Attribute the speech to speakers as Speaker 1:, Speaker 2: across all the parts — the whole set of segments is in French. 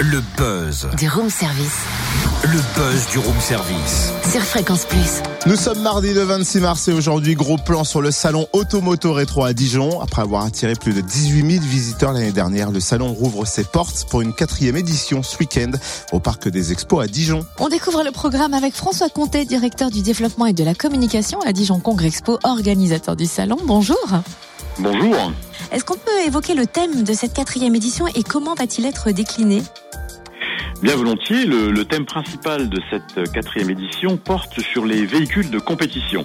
Speaker 1: Le buzz.
Speaker 2: Du room service.
Speaker 1: Le buzz du room service.
Speaker 2: Sur Fréquence Plus.
Speaker 3: Nous sommes mardi le 26 mars et aujourd'hui, gros plan sur le salon Automoto Rétro à Dijon. Après avoir attiré plus de 18 000 visiteurs l'année dernière, le salon rouvre ses portes pour une quatrième édition ce week-end au Parc des Expos à Dijon.
Speaker 4: On découvre le programme avec François Comté, directeur du développement et de la communication à Dijon Congrès Expo, organisateur du salon. Bonjour.
Speaker 5: Bonjour.
Speaker 4: Est-ce qu'on peut évoquer le thème de cette quatrième édition et comment va-t-il être décliné?
Speaker 5: Bien volontiers, le, le, thème principal de cette quatrième édition porte sur les véhicules de compétition.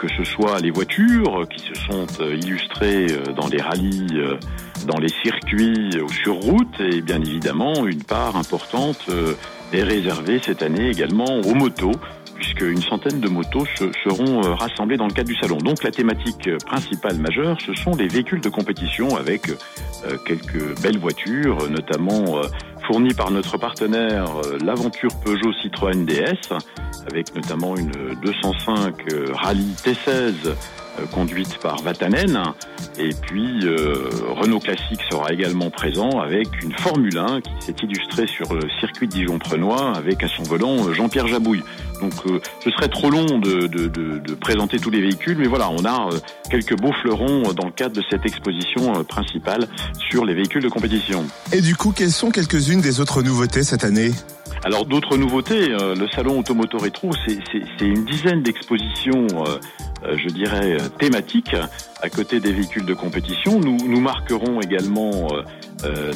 Speaker 5: Que ce soit les voitures qui se sont illustrées dans les rallyes, dans les circuits ou sur route, et bien évidemment, une part importante est réservée cette année également aux motos puisqu'une centaine de motos se, seront rassemblées dans le cadre du salon. Donc la thématique principale majeure, ce sont les véhicules de compétition avec euh, quelques belles voitures, notamment euh, fournies par notre partenaire euh, l'aventure Peugeot Citroën DS, avec notamment une 205 Rallye T16 conduite par Vatanen. Et puis euh, Renault Classique sera également présent avec une Formule 1 qui s'est illustrée sur le circuit de Dijon-Prenois avec à son volant Jean-Pierre Jabouille. Donc euh, ce serait trop long de, de, de, de, présenter tous les véhicules, mais voilà, on a euh, quelques beaux fleurons dans le cadre de cette exposition principale sur les véhicules de compétition.
Speaker 3: Et du coup, quelles sont quelques-unes des autres nouveautés cette année?
Speaker 5: Alors d'autres nouveautés, euh, le salon Automoto Rétro, c'est une dizaine d'expositions, euh, euh, je dirais, thématiques à côté des véhicules de compétition. Nous, nous marquerons également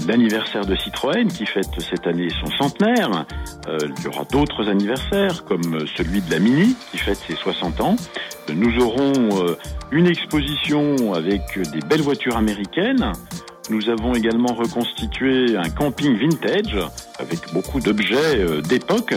Speaker 5: l'anniversaire de Citroën qui fête cette année son centenaire. il y aura d'autres anniversaires comme celui de la Mini qui fête ses 60 ans. Nous aurons une exposition avec des belles voitures américaines. Nous avons également reconstitué un camping vintage avec beaucoup d'objets d'époque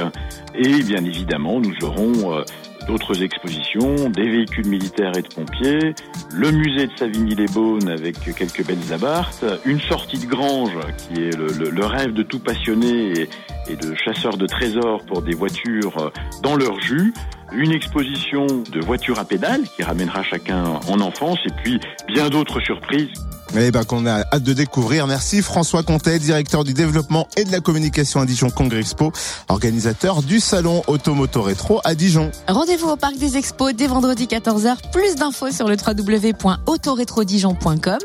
Speaker 5: et bien évidemment nous aurons d'autres expositions, des véhicules militaires et de pompiers, le musée de Savigny-les-Beaunes avec quelques belles abartes, une sortie de grange qui est le, rêve de tout passionné et, et de chasseur de trésors pour des voitures dans leur jus, une exposition de voitures à pédales qui ramènera chacun en enfance et puis bien d'autres surprises
Speaker 3: eh ben, qu'on a hâte de découvrir. Merci François Comtet, directeur du développement et de la communication à Dijon Congrès Expo, organisateur du salon Automoto Rétro à Dijon.
Speaker 4: Rendez-vous au Parc des Expos dès vendredi 14h. Plus d'infos sur le www.autorétrodijon.com.